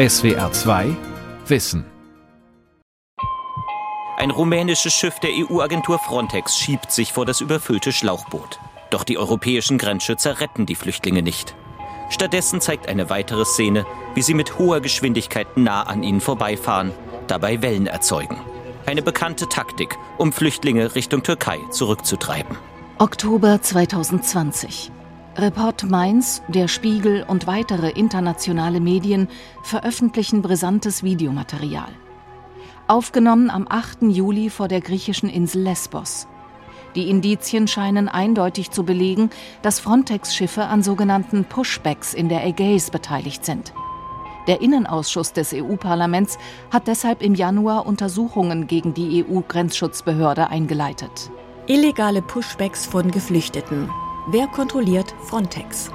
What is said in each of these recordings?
SWR 2 Wissen. Ein rumänisches Schiff der EU-Agentur Frontex schiebt sich vor das überfüllte Schlauchboot. Doch die europäischen Grenzschützer retten die Flüchtlinge nicht. Stattdessen zeigt eine weitere Szene, wie sie mit hoher Geschwindigkeit nah an ihnen vorbeifahren, dabei Wellen erzeugen. Eine bekannte Taktik, um Flüchtlinge Richtung Türkei zurückzutreiben. Oktober 2020. Report Mainz, der Spiegel und weitere internationale Medien veröffentlichen brisantes Videomaterial. Aufgenommen am 8. Juli vor der griechischen Insel Lesbos. Die Indizien scheinen eindeutig zu belegen, dass Frontex-Schiffe an sogenannten Pushbacks in der Ägäis beteiligt sind. Der Innenausschuss des EU-Parlaments hat deshalb im Januar Untersuchungen gegen die EU-Grenzschutzbehörde eingeleitet. Illegale Pushbacks von Geflüchteten. Wer kontrolliert Frontex?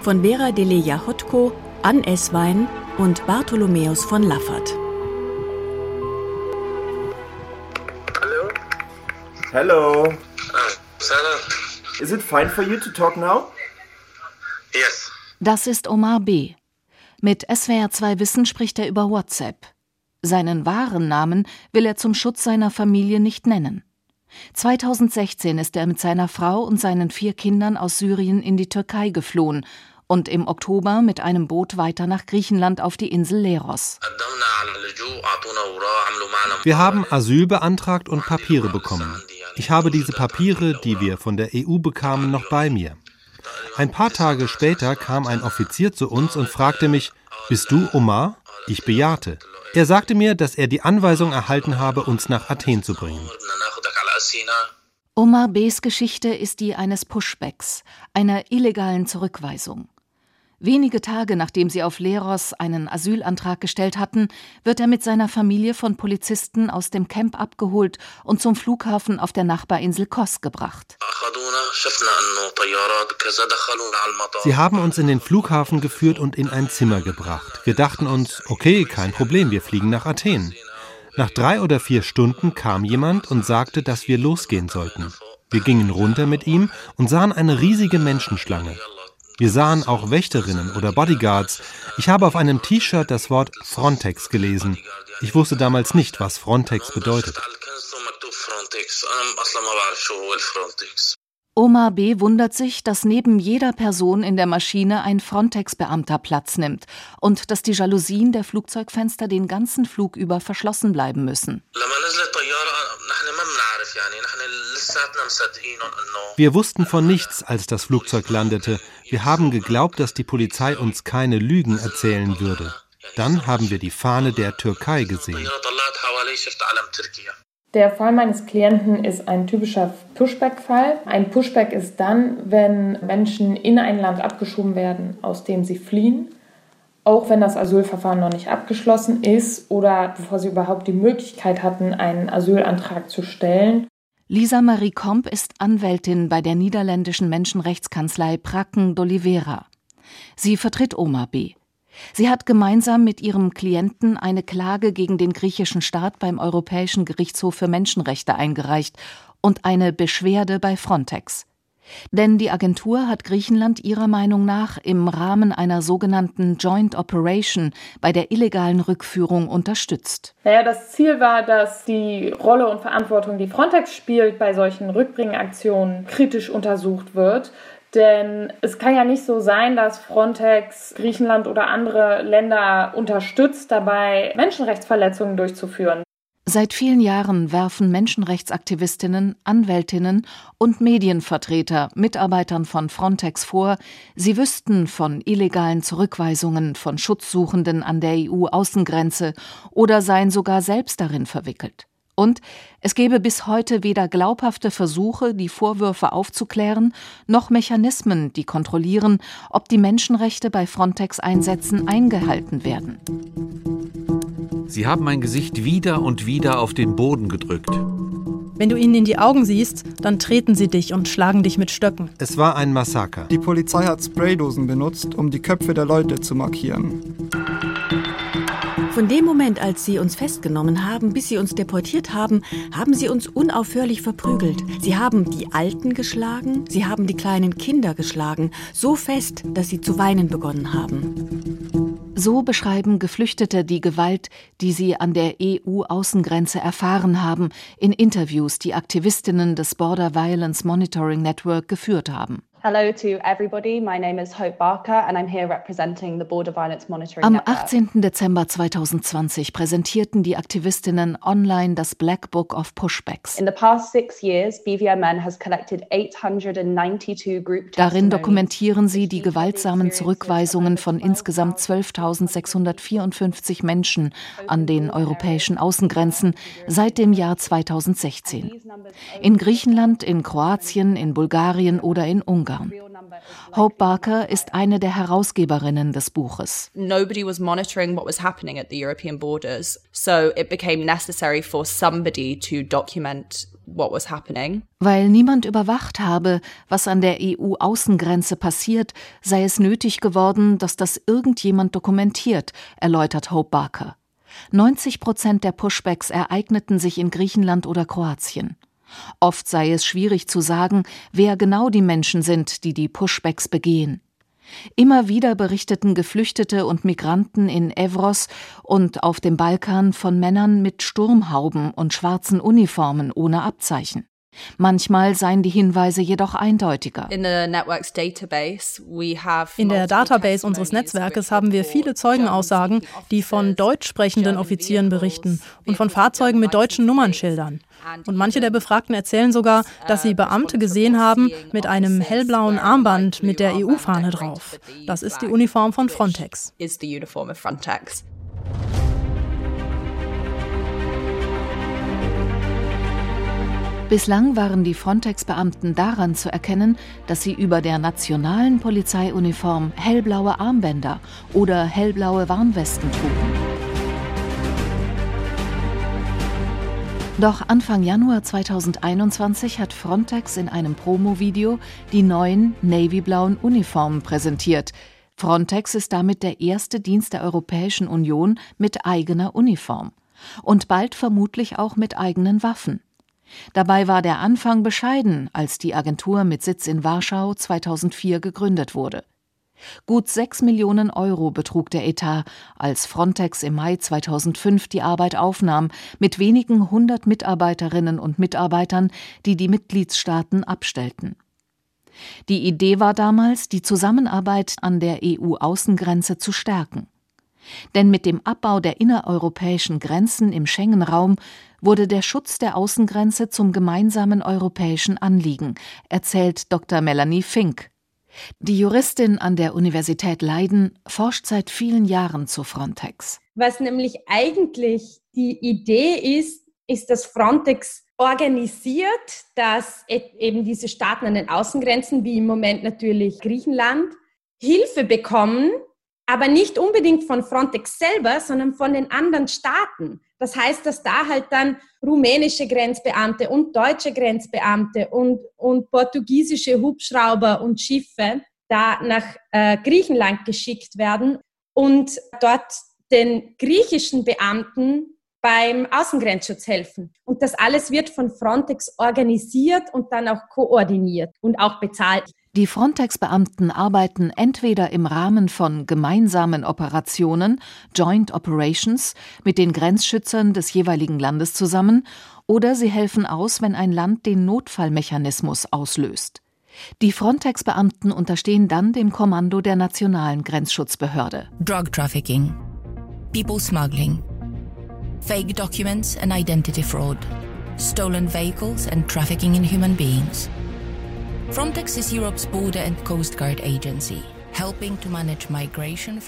Von Vera Deleja Hotko, Ann Eswein und Bartholomäus von Laffert. Hello. Uh, Sana? Is it fine for you to talk now? Yes. Das ist Omar B. Mit SWR2 Wissen spricht er über WhatsApp. Seinen wahren Namen will er zum Schutz seiner Familie nicht nennen. 2016 ist er mit seiner Frau und seinen vier Kindern aus Syrien in die Türkei geflohen und im Oktober mit einem Boot weiter nach Griechenland auf die Insel Leros. Wir haben Asyl beantragt und Papiere bekommen. Ich habe diese Papiere, die wir von der EU bekamen, noch bei mir. Ein paar Tage später kam ein Offizier zu uns und fragte mich, bist du Omar? Ich bejahte. Er sagte mir, dass er die Anweisung erhalten habe, uns nach Athen zu bringen. Omar B.s Geschichte ist die eines Pushbacks, einer illegalen Zurückweisung. Wenige Tage nachdem sie auf Leros einen Asylantrag gestellt hatten, wird er mit seiner Familie von Polizisten aus dem Camp abgeholt und zum Flughafen auf der Nachbarinsel Kos gebracht. Sie haben uns in den Flughafen geführt und in ein Zimmer gebracht. Wir dachten uns, okay, kein Problem, wir fliegen nach Athen. Nach drei oder vier Stunden kam jemand und sagte, dass wir losgehen sollten. Wir gingen runter mit ihm und sahen eine riesige Menschenschlange. Wir sahen auch Wächterinnen oder Bodyguards. Ich habe auf einem T-Shirt das Wort Frontex gelesen. Ich wusste damals nicht, was Frontex bedeutet. Omar B. wundert sich, dass neben jeder Person in der Maschine ein Frontex-Beamter Platz nimmt und dass die Jalousien der Flugzeugfenster den ganzen Flug über verschlossen bleiben müssen. Wir wussten von nichts, als das Flugzeug landete. Wir haben geglaubt, dass die Polizei uns keine Lügen erzählen würde. Dann haben wir die Fahne der Türkei gesehen. Der Fall meines Klienten ist ein typischer Pushback-Fall. Ein Pushback ist dann, wenn Menschen in ein Land abgeschoben werden, aus dem sie fliehen, auch wenn das Asylverfahren noch nicht abgeschlossen ist oder bevor sie überhaupt die Möglichkeit hatten, einen Asylantrag zu stellen. Lisa Marie Komp ist Anwältin bei der niederländischen Menschenrechtskanzlei Prakken d'Oliveira. Sie vertritt Oma B. Sie hat gemeinsam mit ihrem Klienten eine Klage gegen den griechischen Staat beim Europäischen Gerichtshof für Menschenrechte eingereicht und eine Beschwerde bei Frontex. Denn die Agentur hat Griechenland ihrer Meinung nach im Rahmen einer sogenannten Joint Operation bei der illegalen Rückführung unterstützt. Naja, das Ziel war, dass die Rolle und Verantwortung, die Frontex spielt, bei solchen Rückbringaktionen kritisch untersucht wird. Denn es kann ja nicht so sein, dass Frontex Griechenland oder andere Länder unterstützt, dabei Menschenrechtsverletzungen durchzuführen. Seit vielen Jahren werfen Menschenrechtsaktivistinnen, Anwältinnen und Medienvertreter Mitarbeitern von Frontex vor, sie wüssten von illegalen Zurückweisungen von Schutzsuchenden an der EU-Außengrenze oder seien sogar selbst darin verwickelt. Und es gebe bis heute weder glaubhafte Versuche, die Vorwürfe aufzuklären, noch Mechanismen, die kontrollieren, ob die Menschenrechte bei Frontex-Einsätzen eingehalten werden. Sie haben mein Gesicht wieder und wieder auf den Boden gedrückt. Wenn du ihnen in die Augen siehst, dann treten sie dich und schlagen dich mit Stöcken. Es war ein Massaker. Die Polizei hat Spraydosen benutzt, um die Köpfe der Leute zu markieren. Von dem Moment, als sie uns festgenommen haben, bis sie uns deportiert haben, haben sie uns unaufhörlich verprügelt. Sie haben die Alten geschlagen, sie haben die kleinen Kinder geschlagen, so fest, dass sie zu weinen begonnen haben. So beschreiben Geflüchtete die Gewalt, die sie an der EU-Außengrenze erfahren haben, in Interviews, die Aktivistinnen des Border Violence Monitoring Network geführt haben. Hello to everybody. My name is Hope Barker and I'm here representing the Border Violence Monitoring Am Network. 18. Dezember 2020 präsentierten die Aktivistinnen online das Black Book of Pushbacks. In the past six years, BVMN has collected 892 group Darin dokumentieren sie die gewaltsamen Zurückweisungen von insgesamt 12.654 Menschen an den europäischen Außengrenzen seit dem Jahr 2016. In Griechenland, in Kroatien, in Bulgarien oder in Ungarn. Hope Barker ist eine der Herausgeberinnen des Buches. Nobody was monitoring what was happening at the European borders, so it became necessary for somebody to document what was happening. Weil niemand überwacht habe, was an der EU-Außengrenze passiert, sei es nötig geworden, dass das irgendjemand dokumentiert, erläutert Hope Barker. 90 Prozent der Pushbacks ereigneten sich in Griechenland oder Kroatien. Oft sei es schwierig zu sagen, wer genau die Menschen sind, die die Pushbacks begehen. Immer wieder berichteten Geflüchtete und Migranten in Evros und auf dem Balkan von Männern mit Sturmhauben und schwarzen Uniformen ohne Abzeichen. Manchmal seien die Hinweise jedoch eindeutiger. In, der Database unseres Netzwerkes haben wir viele Zeugenaussagen, die von deutsch sprechenden Offizieren berichten und von Fahrzeugen mit deutschen Nummernschildern. Und manche der Befragten erzählen sogar, dass sie Beamte gesehen haben mit einem hellblauen Armband mit der EU-Fahne drauf. Das ist die Uniform von Frontex. Bislang waren die Frontex-Beamten daran zu erkennen, dass sie über der nationalen Polizeiuniform hellblaue Armbänder oder hellblaue Warnwesten trugen. Doch Anfang Januar 2021 hat Frontex in einem Promo-Video die neuen navyblauen Uniformen präsentiert. Frontex ist damit der erste Dienst der Europäischen Union mit eigener Uniform und bald vermutlich auch mit eigenen Waffen. Dabei war der Anfang bescheiden, als die Agentur mit Sitz in Warschau 2004 gegründet wurde. Gut sechs Millionen Euro betrug der Etat, als Frontex im Mai 2005 die Arbeit aufnahm, mit wenigen hundert Mitarbeiterinnen und Mitarbeitern, die die Mitgliedstaaten abstellten. Die Idee war damals, die Zusammenarbeit an der EU-Außengrenze zu stärken. Denn mit dem Abbau der innereuropäischen Grenzen im Schengen-Raum wurde der Schutz der Außengrenze zum gemeinsamen europäischen Anliegen, erzählt Dr. Melanie Fink. Die Juristin an der Universität Leiden forscht seit vielen Jahren zu Frontex. Was nämlich eigentlich die Idee ist, ist, dass Frontex organisiert, dass e-, eben diese Staaten an den Außengrenzen, wie im Moment natürlich Griechenland, Hilfe bekommen, aber nicht unbedingt von Frontex selber, sondern von den anderen Staaten. Das heißt, dass da halt dann rumänische Grenzbeamte und deutsche Grenzbeamte und, und portugiesische Hubschrauber und Schiffe da nach äh, Griechenland geschickt werden und dort den griechischen Beamten beim Außengrenzschutz helfen. Und das alles wird von Frontex organisiert und dann auch koordiniert und auch bezahlt. Die Frontex-Beamten arbeiten entweder im Rahmen von gemeinsamen Operationen, Joint Operations, mit den Grenzschützern des jeweiligen Landes zusammen, oder sie helfen aus, wenn ein Land den Notfallmechanismus auslöst. Die Frontex-Beamten unterstehen dann dem Kommando der nationalen Grenzschutzbehörde. Drug Trafficking, People Smuggling, Fake Documents and Identity Fraud, Stolen Vehicles and Trafficking in Human Beings. Frontex is Europe's border and coast guard agency.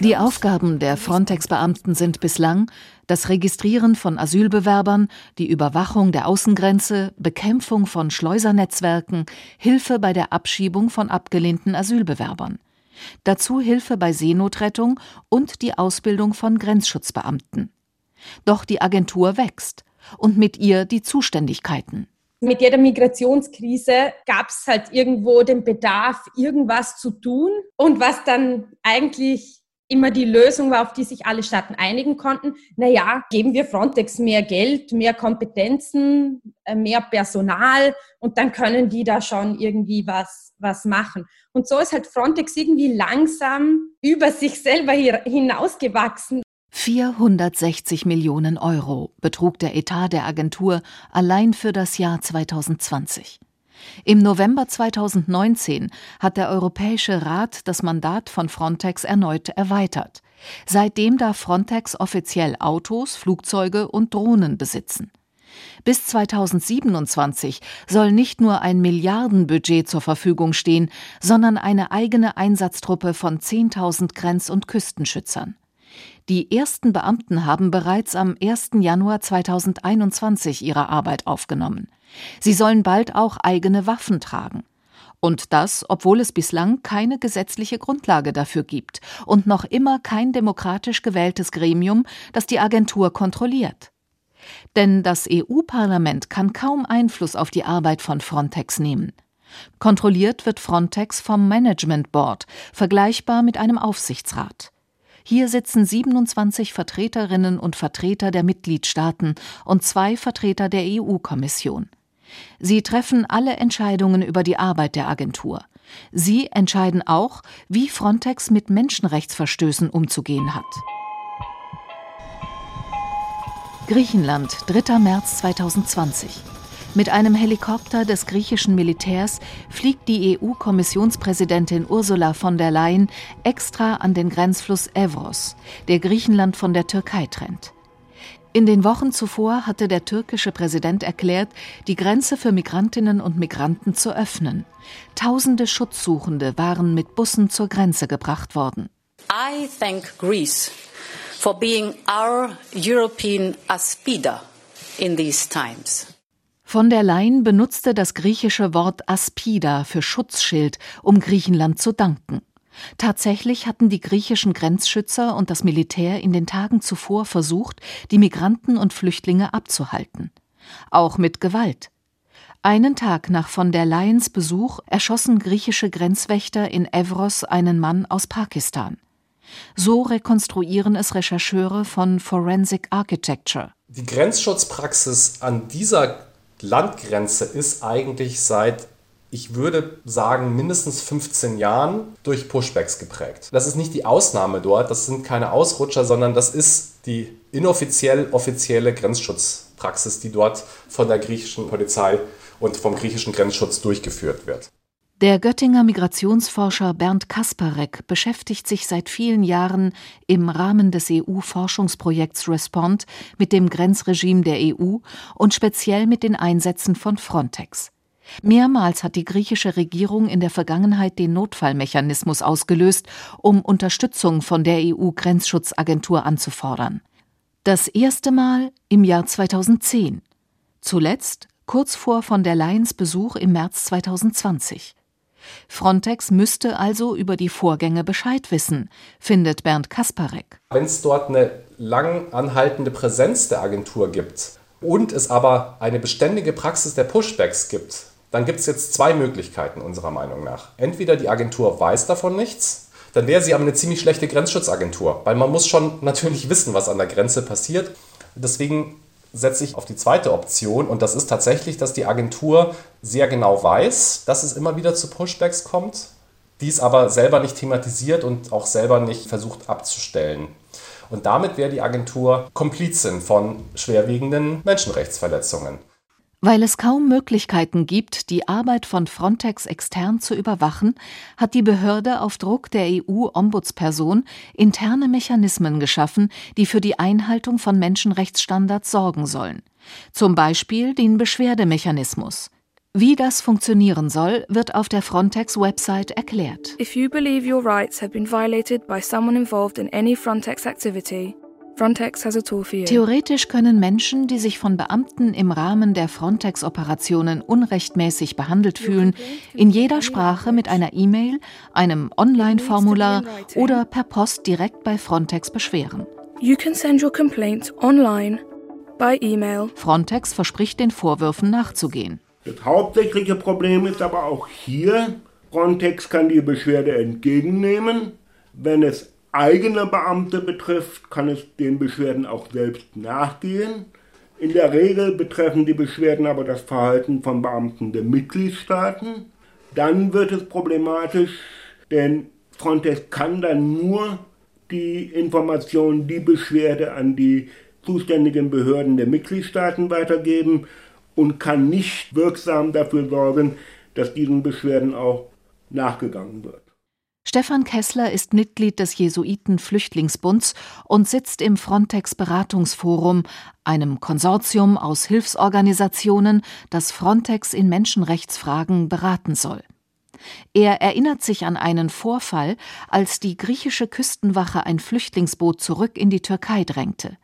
Die Aufgaben der Frontex-Beamten sind bislang das Registrieren von Asylbewerbern, die Überwachung der Außengrenze, Bekämpfung von Schleusernetzwerken, Hilfe bei der Abschiebung von abgelehnten Asylbewerbern. Dazu Hilfe bei Seenotrettung und die Ausbildung von Grenzschutzbeamten. Doch die Agentur wächst und mit ihr die Zuständigkeiten. Mit jeder Migrationskrise gab es halt irgendwo den Bedarf, irgendwas zu tun. Und was dann eigentlich immer die Lösung war, auf die sich alle Staaten einigen konnten. Naja, geben wir Frontex mehr Geld, mehr Kompetenzen, äh, mehr Personal und dann können die da schon irgendwie was, was machen. Und so ist halt Frontex irgendwie langsam über sich selber hinausgewachsen. 460 Millionen Euro betrug der Etat der Agentur allein für das Jahr 2020. Im November 2019 hat der Europäische Rat das Mandat von Frontex erneut erweitert. Seitdem darf Frontex offiziell Autos, Flugzeuge und Drohnen besitzen. Bis 2027 soll nicht nur ein Milliardenbudget zur Verfügung stehen, sondern eine eigene Einsatztruppe von 10.000 Grenz- und Küstenschützern. Die ersten Beamten haben bereits am 1. Januar 2021 ihre Arbeit aufgenommen. Sie sollen bald auch eigene Waffen tragen. Und das, obwohl es bislang keine gesetzliche Grundlage dafür gibt und noch immer kein demokratisch gewähltes Gremium, das die Agentur kontrolliert. Denn das EU-Parlament kann kaum Einfluss auf die Arbeit von Frontex nehmen. Kontrolliert wird Frontex vom Management Board, vergleichbar mit einem Aufsichtsrat. Hier sitzen 27 Vertreterinnen und Vertreter der Mitgliedstaaten und zwei Vertreter der EU-Kommission. Sie treffen alle Entscheidungen über die Arbeit der Agentur. Sie entscheiden auch, wie Frontex mit Menschenrechtsverstößen umzugehen hat. Griechenland, 3. März 2020. Mit einem Helikopter des griechischen Militärs fliegt die EU-Kommissionspräsidentin Ursula von der Leyen extra an den Grenzfluss Evros, der Griechenland von der Türkei trennt. In den Wochen zuvor hatte der türkische Präsident erklärt, die Grenze für Migrantinnen und Migranten zu öffnen. Tausende Schutzsuchende waren mit Bussen zur Grenze gebracht worden. I thank Greece for being our European Aspida in these times. Von der Leyen benutzte das griechische Wort Aspida für Schutzschild, um Griechenland zu danken. Tatsächlich hatten die griechischen Grenzschützer und das Militär in den Tagen zuvor versucht, die Migranten und Flüchtlinge abzuhalten. Auch mit Gewalt. Einen Tag nach von der Leyens Besuch erschossen griechische Grenzwächter in Evros einen Mann aus Pakistan. So rekonstruieren es Rechercheure von Forensic Architecture. Die Grenzschutzpraxis an dieser Landgrenze ist eigentlich seit, ich würde sagen, mindestens 15 Jahren durch Pushbacks geprägt. Das ist nicht die Ausnahme dort, das sind keine Ausrutscher, sondern das ist die inoffiziell offizielle Grenzschutzpraxis, die dort von der griechischen Polizei und vom griechischen Grenzschutz durchgeführt wird. Der Göttinger Migrationsforscher Bernd Kasparek beschäftigt sich seit vielen Jahren im Rahmen des EU-Forschungsprojekts Respond mit dem Grenzregime der EU und speziell mit den Einsätzen von Frontex. Mehrmals hat die griechische Regierung in der Vergangenheit den Notfallmechanismus ausgelöst, um Unterstützung von der EU-Grenzschutzagentur anzufordern. Das erste Mal im Jahr 2010. Zuletzt kurz vor von der Leyens Besuch im März 2020. Frontex müsste also über die Vorgänge Bescheid wissen, findet Bernd Kasparek. Wenn es dort eine lang anhaltende Präsenz der Agentur gibt und es aber eine beständige Praxis der Pushbacks gibt, dann gibt es jetzt zwei Möglichkeiten unserer Meinung nach. Entweder die Agentur weiß davon nichts, dann wäre sie aber eine ziemlich schlechte Grenzschutzagentur, weil man muss schon natürlich wissen, was an der Grenze passiert. Deswegen setze ich auf die zweite Option und das ist tatsächlich, dass die Agentur sehr genau weiß, dass es immer wieder zu Pushbacks kommt, dies aber selber nicht thematisiert und auch selber nicht versucht abzustellen. Und damit wäre die Agentur Komplizin von schwerwiegenden Menschenrechtsverletzungen. Weil es kaum Möglichkeiten gibt, die Arbeit von Frontex extern zu überwachen, hat die Behörde auf Druck der EU-Ombudsperson interne Mechanismen geschaffen, die für die Einhaltung von Menschenrechtsstandards sorgen sollen. Zum Beispiel den Beschwerdemechanismus. Wie das funktionieren soll, wird auf der Frontex-Website erklärt. If you believe your rights have been violated by someone involved in any Frontex activity, Frontex has a tool for you. Theoretisch können Menschen, die sich von Beamten im Rahmen der Frontex-Operationen unrechtmäßig behandelt fühlen, in jeder Sprache mit einer E-Mail, einem Online-Formular oder per Post direkt bei Frontex beschweren. You can send your complaint online by email. Frontex verspricht den Vorwürfen nachzugehen. Das hauptsächliche Problem ist aber auch hier, Frontex kann die Beschwerde entgegennehmen, wenn es eigene Beamte betrifft, kann es den Beschwerden auch selbst nachgehen. In der Regel betreffen die Beschwerden aber das Verhalten von Beamten der Mitgliedstaaten. Dann wird es problematisch, denn Frontex kann dann nur die Informationen, die Beschwerde an die zuständigen Behörden der Mitgliedstaaten weitergeben und kann nicht wirksam dafür sorgen, dass diesen Beschwerden auch nachgegangen wird. Stefan Kessler ist Mitglied des Jesuiten-Flüchtlingsbunds und sitzt im Frontex-Beratungsforum, einem Konsortium aus Hilfsorganisationen, das Frontex in Menschenrechtsfragen beraten soll. Er erinnert sich an einen Vorfall, als die griechische Küstenwache ein Flüchtlingsboot zurück in die Türkei drängte.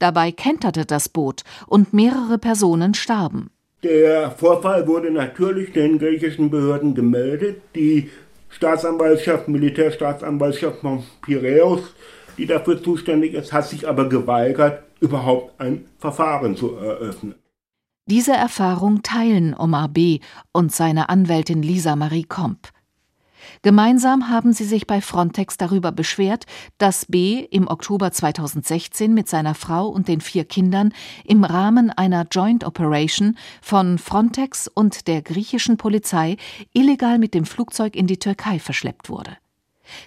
Dabei kenterte das Boot und mehrere Personen starben. Der Vorfall wurde natürlich den griechischen Behörden gemeldet. Die Staatsanwaltschaft, Militärstaatsanwaltschaft von Piräus, die dafür zuständig ist, hat sich aber geweigert, überhaupt ein Verfahren zu eröffnen. Diese Erfahrung teilen Omar B. und seine Anwältin Lisa Marie Komp. Gemeinsam haben sie sich bei Frontex darüber beschwert, dass B. im Oktober 2016 mit seiner Frau und den vier Kindern im Rahmen einer Joint Operation von Frontex und der griechischen Polizei illegal mit dem Flugzeug in die Türkei verschleppt wurde.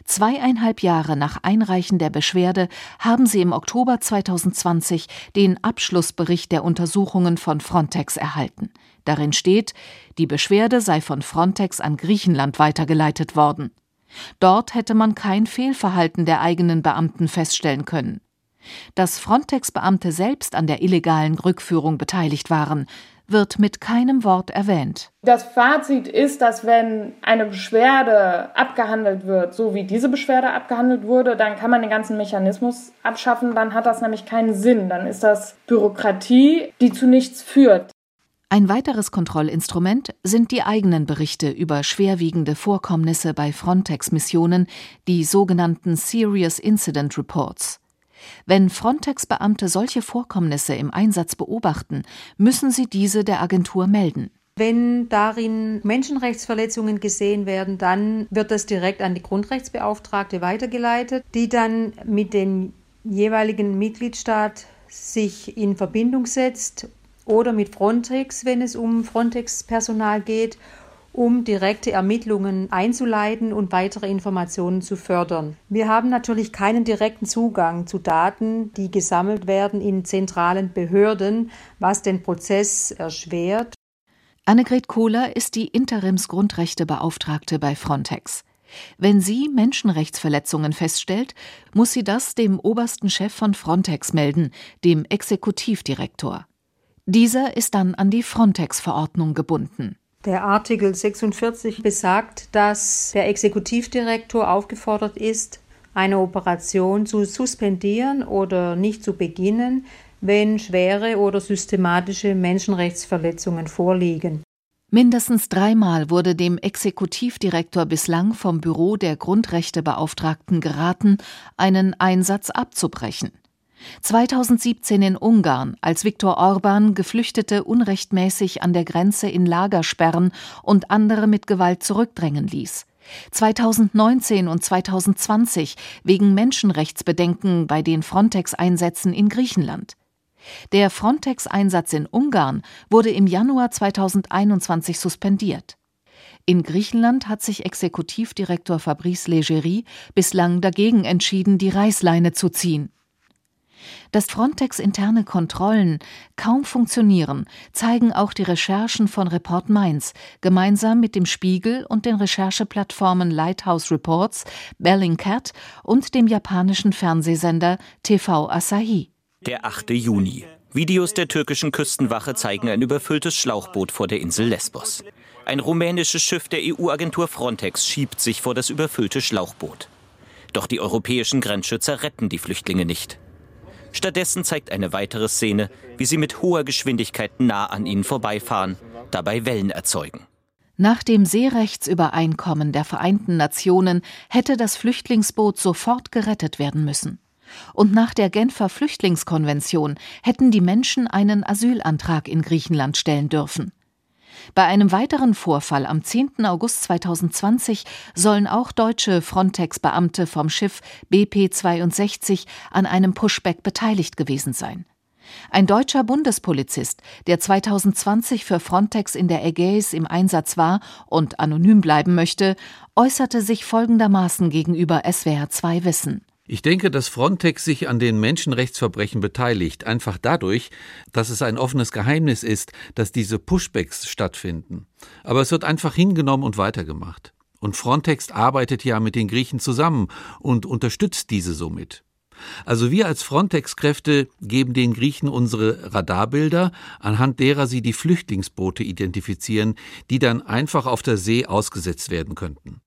Zweieinhalb Jahre nach Einreichen der Beschwerde haben sie im Oktober 2020 den Abschlussbericht der Untersuchungen von Frontex erhalten. Darin steht, die Beschwerde sei von Frontex an Griechenland weitergeleitet worden. Dort hätte man kein Fehlverhalten der eigenen Beamten feststellen können. Dass Frontex-Beamte selbst an der illegalen Rückführung beteiligt waren, wird mit keinem Wort erwähnt. Das Fazit ist, dass wenn eine Beschwerde abgehandelt wird, so wie diese Beschwerde abgehandelt wurde, dann kann man den ganzen Mechanismus abschaffen, dann hat das nämlich keinen Sinn, dann ist das Bürokratie, die zu nichts führt. Ein weiteres Kontrollinstrument sind die eigenen Berichte über schwerwiegende Vorkommnisse bei Frontex-Missionen, die sogenannten Serious Incident Reports. Wenn Frontex-Beamte solche Vorkommnisse im Einsatz beobachten, müssen sie diese der Agentur melden. Wenn darin Menschenrechtsverletzungen gesehen werden, dann wird das direkt an die Grundrechtsbeauftragte weitergeleitet, die dann mit dem jeweiligen Mitgliedstaat sich in Verbindung setzt oder mit Frontex, wenn es um Frontex-Personal geht, um direkte Ermittlungen einzuleiten und weitere Informationen zu fördern. Wir haben natürlich keinen direkten Zugang zu Daten, die gesammelt werden in zentralen Behörden, was den Prozess erschwert. Annegret Kohler ist die Interims-Grundrechtebeauftragte bei Frontex. Wenn sie Menschenrechtsverletzungen feststellt, muss sie das dem obersten Chef von Frontex melden, dem Exekutivdirektor. Dieser ist dann an die Frontex-Verordnung gebunden. Der Artikel 46 besagt, dass der Exekutivdirektor aufgefordert ist, eine Operation zu suspendieren oder nicht zu beginnen, wenn schwere oder systematische Menschenrechtsverletzungen vorliegen. Mindestens dreimal wurde dem Exekutivdirektor bislang vom Büro der Grundrechtebeauftragten geraten, einen Einsatz abzubrechen. 2017 in Ungarn, als Viktor Orban Geflüchtete unrechtmäßig an der Grenze in Lager sperren und andere mit Gewalt zurückdrängen ließ. 2019 und 2020 wegen Menschenrechtsbedenken bei den Frontex-Einsätzen in Griechenland. Der Frontex-Einsatz in Ungarn wurde im Januar 2021 suspendiert. In Griechenland hat sich Exekutivdirektor Fabrice Leggeri bislang dagegen entschieden, die Reißleine zu ziehen. Dass Frontex interne Kontrollen kaum funktionieren, zeigen auch die Recherchen von Report Mainz, gemeinsam mit dem Spiegel und den Rechercheplattformen Lighthouse Reports, Bellingcat und dem japanischen Fernsehsender TV Asahi. Der 8. Juni. Videos der türkischen Küstenwache zeigen ein überfülltes Schlauchboot vor der Insel Lesbos. Ein rumänisches Schiff der EU-Agentur Frontex schiebt sich vor das überfüllte Schlauchboot. Doch die europäischen Grenzschützer retten die Flüchtlinge nicht. Stattdessen zeigt eine weitere Szene, wie sie mit hoher Geschwindigkeit nah an ihnen vorbeifahren, dabei Wellen erzeugen. Nach dem Seerechtsübereinkommen der Vereinten Nationen hätte das Flüchtlingsboot sofort gerettet werden müssen. Und nach der Genfer Flüchtlingskonvention hätten die Menschen einen Asylantrag in Griechenland stellen dürfen. Bei einem weiteren Vorfall am 10. August 2020 sollen auch deutsche Frontex-Beamte vom Schiff BP 62 an einem Pushback beteiligt gewesen sein. Ein deutscher Bundespolizist, der 2020 für Frontex in der Ägäis im Einsatz war und anonym bleiben möchte, äußerte sich folgendermaßen gegenüber SWR 2 Wissen. Ich denke, dass Frontex sich an den Menschenrechtsverbrechen beteiligt, einfach dadurch, dass es ein offenes Geheimnis ist, dass diese Pushbacks stattfinden. Aber es wird einfach hingenommen und weitergemacht. Und Frontex arbeitet ja mit den Griechen zusammen und unterstützt diese somit. Also wir als Frontex-Kräfte geben den Griechen unsere Radarbilder, anhand derer sie die Flüchtlingsboote identifizieren, die dann einfach auf der See ausgesetzt werden könnten.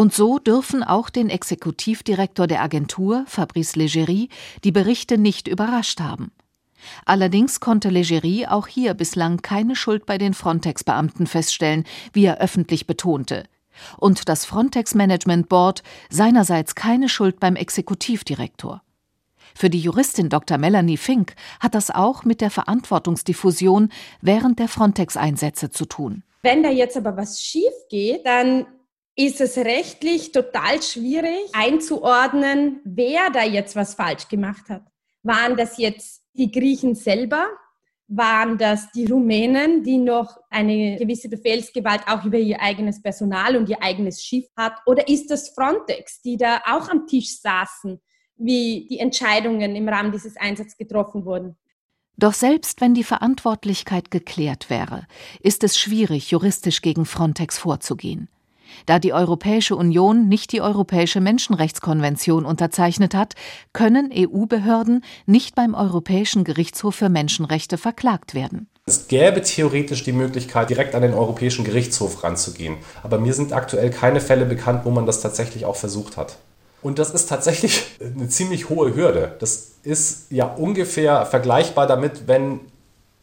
Und so dürfen auch den Exekutivdirektor der Agentur, Fabrice Leggeri, die Berichte nicht überrascht haben. Allerdings konnte Leggeri auch hier bislang keine Schuld bei den Frontex-Beamten feststellen, wie er öffentlich betonte. Und das Frontex Management Board seinerseits keine Schuld beim Exekutivdirektor. Für die Juristin Dr. Melanie Fink hat das auch mit der Verantwortungsdiffusion während der Frontex-Einsätze zu tun. Wenn da jetzt aber was schief geht, dann ist es rechtlich total schwierig einzuordnen, wer da jetzt was falsch gemacht hat. Waren das jetzt die Griechen selber? Waren das die Rumänen, die noch eine gewisse Befehlsgewalt auch über ihr eigenes Personal und ihr eigenes Schiff hat? Oder ist das Frontex, die da auch am Tisch saßen, wie die Entscheidungen im Rahmen dieses Einsatzes getroffen wurden? Doch selbst wenn die Verantwortlichkeit geklärt wäre, ist es schwierig, juristisch gegen Frontex vorzugehen. Da die Europäische Union nicht die Europäische Menschenrechtskonvention unterzeichnet hat, können EU-Behörden nicht beim Europäischen Gerichtshof für Menschenrechte verklagt werden. Es gäbe theoretisch die Möglichkeit, direkt an den Europäischen Gerichtshof ranzugehen. Aber mir sind aktuell keine Fälle bekannt, wo man das tatsächlich auch versucht hat. Und das ist tatsächlich eine ziemlich hohe Hürde. Das ist ja ungefähr vergleichbar damit, wenn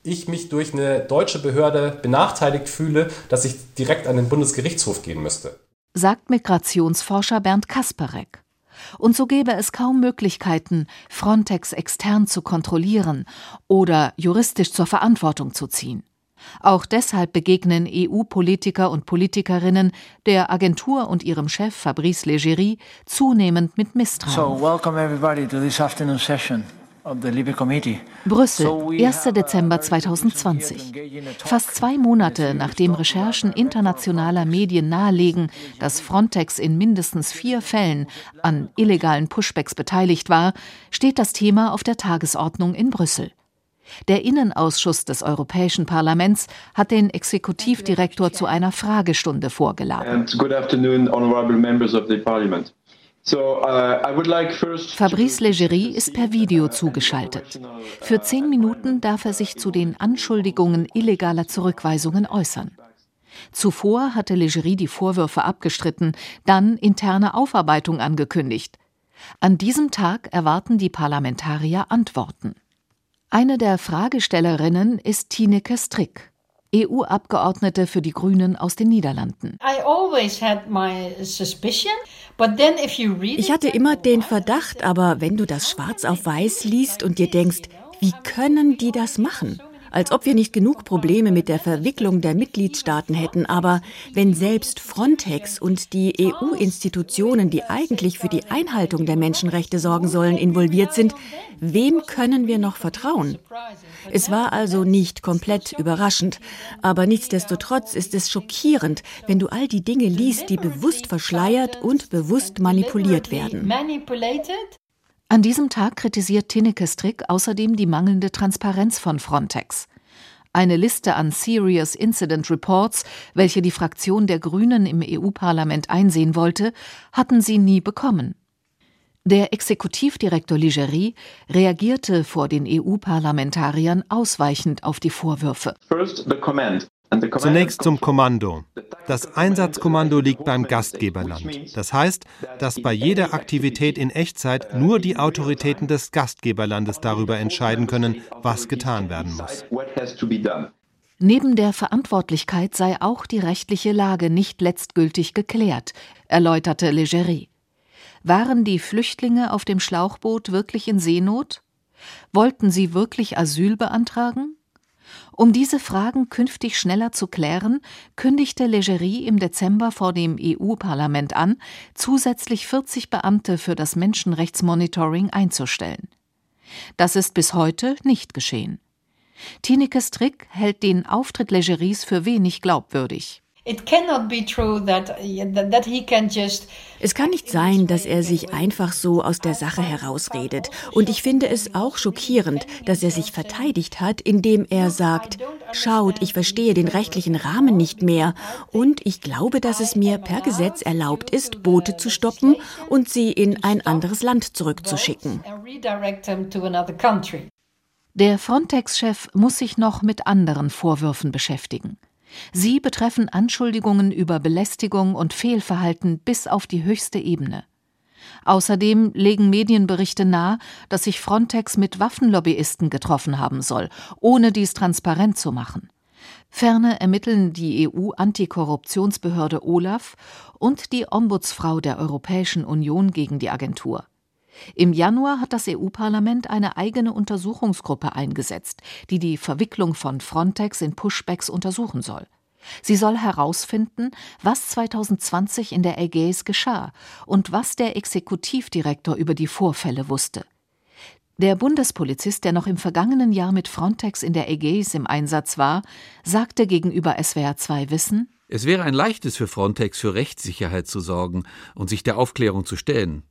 ich mich durch eine deutsche Behörde benachteiligt fühle, dass ich direkt an den Bundesgerichtshof gehen müsste. Sagt Migrationsforscher Bernd Kasperek. Und so gäbe es kaum Möglichkeiten, Frontex extern zu kontrollieren oder juristisch zur Verantwortung zu ziehen. Auch deshalb begegnen EU-Politiker und Politikerinnen der Agentur und ihrem Chef Fabrice Leggeri zunehmend mit Misstrauen. So, welcome everybody to this afternoon session. Brüssel, 1. Dezember 2020. Fast zwei Monate nachdem Recherchen internationaler Medien nahelegen, dass Frontex in mindestens vier Fällen an illegalen Pushbacks beteiligt war, steht das Thema auf der Tagesordnung in Brüssel. Der Innenausschuss des Europäischen Parlaments hat den Exekutivdirektor zu einer Fragestunde vorgeladen. Good afternoon, honorable members of the parliament. Uh, Fabrice Leggeri ist per Video zugeschaltet. Für zehn Minuten darf er sich zu den Anschuldigungen illegaler Zurückweisungen äußern. Zuvor hatte Leggeri die Vorwürfe abgestritten, dann interne Aufarbeitung angekündigt. An diesem Tag erwarten die Parlamentarier Antworten. Eine der Fragestellerinnen ist Tineke Strick. EU-Abgeordnete für die Grünen aus den Niederlanden. Ich hatte immer den Verdacht, aber wenn du das schwarz auf weiß liest und dir denkst, wie können die das machen? Als ob wir nicht genug Probleme mit der Verwicklung der Mitgliedstaaten hätten. Aber wenn selbst Frontex und die EU-Institutionen, die eigentlich für die Einhaltung der Menschenrechte sorgen sollen, involviert sind, wem können wir noch vertrauen? Es war also nicht komplett überraschend, aber nichtsdestotrotz ist es schockierend, wenn du all die Dinge liest, die bewusst verschleiert und bewusst manipuliert werden. An diesem Tag kritisiert Tineke Strick außerdem die mangelnde Transparenz von Frontex. Eine Liste an Serious Incident Reports, welche die Fraktion der Grünen im EU-Parlament einsehen wollte, hatten sie nie bekommen. Der Exekutivdirektor Ligeri reagierte vor den EU-Parlamentariern ausweichend auf die Vorwürfe. First, the comment. Zunächst zum Kommando. Das Einsatzkommando liegt beim Gastgeberland. Das heißt, dass bei jeder Aktivität in Echtzeit nur die Autoritäten des Gastgeberlandes darüber entscheiden können, was getan werden muss. Neben der Verantwortlichkeit sei auch die rechtliche Lage nicht letztgültig geklärt, erläuterte Leggeri. Waren die Flüchtlinge auf dem Schlauchboot wirklich in Seenot? Wollten sie wirklich Asyl beantragen? Um diese Fragen künftig schneller zu klären, kündigte Legerie im Dezember vor dem EU-Parlament an, zusätzlich 40 Beamte für das Menschenrechtsmonitoring einzustellen. Das ist bis heute nicht geschehen. Tineke Strick hält den Auftritt Legeries für wenig glaubwürdig. Es kann nicht sein, dass er sich einfach so aus der Sache herausredet. Und ich finde es auch schockierend, dass er sich verteidigt hat, indem er sagt, schaut, ich verstehe den rechtlichen Rahmen nicht mehr und ich glaube, dass es mir per Gesetz erlaubt ist, Boote zu stoppen und sie in ein anderes Land zurückzuschicken. Der Frontex-Chef muss sich noch mit anderen Vorwürfen beschäftigen. Sie betreffen Anschuldigungen über Belästigung und Fehlverhalten bis auf die höchste Ebene. Außerdem legen Medienberichte nahe, dass sich Frontex mit Waffenlobbyisten getroffen haben soll, ohne dies transparent zu machen. Ferner ermitteln die EU-Antikorruptionsbehörde Olaf und die Ombudsfrau der Europäischen Union gegen die Agentur. Im Januar hat das EU-Parlament eine eigene Untersuchungsgruppe eingesetzt, die die Verwicklung von Frontex in Pushbacks untersuchen soll. Sie soll herausfinden, was 2020 in der Ägäis geschah und was der Exekutivdirektor über die Vorfälle wusste. Der Bundespolizist, der noch im vergangenen Jahr mit Frontex in der Ägäis im Einsatz war, sagte gegenüber SWR 2 Wissen, es wäre ein leichtes für Frontex für Rechtssicherheit zu sorgen und sich der Aufklärung zu stellen.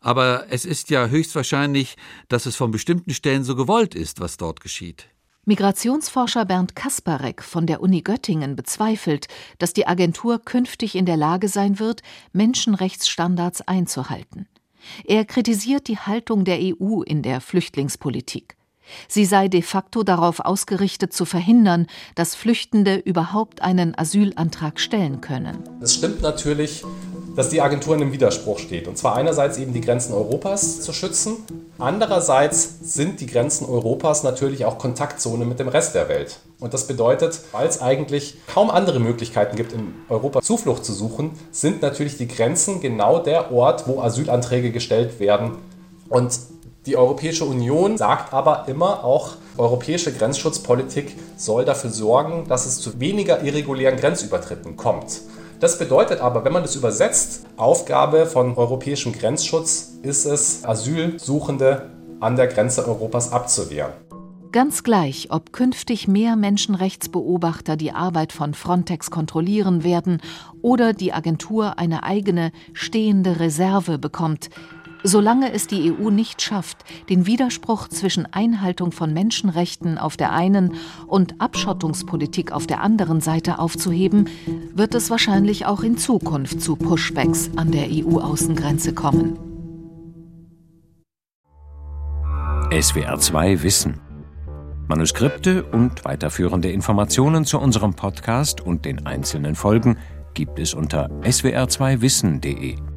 Aber es ist ja höchstwahrscheinlich, dass es von bestimmten Stellen so gewollt ist, was dort geschieht. Migrationsforscher Bernd Kasparek von der Uni Göttingen bezweifelt, dass die Agentur künftig in der Lage sein wird, Menschenrechtsstandards einzuhalten. Er kritisiert die Haltung der EU in der Flüchtlingspolitik. Sie sei de facto darauf ausgerichtet zu verhindern, dass Flüchtende überhaupt einen Asylantrag stellen können. Es stimmt natürlich, dass die Agentur in einem Widerspruch steht. Und zwar einerseits eben die Grenzen Europas zu schützen, andererseits sind die Grenzen Europas natürlich auch Kontaktzone mit dem Rest der Welt. Und das bedeutet, weil es eigentlich kaum andere Möglichkeiten gibt, in Europa Zuflucht zu suchen, sind natürlich die Grenzen genau der Ort, wo Asylanträge gestellt werden. Und die Europäische Union sagt aber immer auch, europäische Grenzschutzpolitik soll dafür sorgen, dass es zu weniger irregulären Grenzübertritten kommt. Das bedeutet aber, wenn man das übersetzt, Aufgabe von europäischem Grenzschutz ist es, Asylsuchende an der Grenze Europas abzuwehren. Ganz gleich, ob künftig mehr Menschenrechtsbeobachter die Arbeit von Frontex kontrollieren werden oder die Agentur eine eigene stehende Reserve bekommt, Solange es die EU nicht schafft, den Widerspruch zwischen Einhaltung von Menschenrechten auf der einen und Abschottungspolitik auf der anderen Seite aufzuheben, wird es wahrscheinlich auch in Zukunft zu Pushbacks an der EU-Außengrenze kommen. SWR 2 Wissen. Manuskripte und weiterführende Informationen zu unserem Podcast und den einzelnen Folgen gibt es unter swr2wissen.de.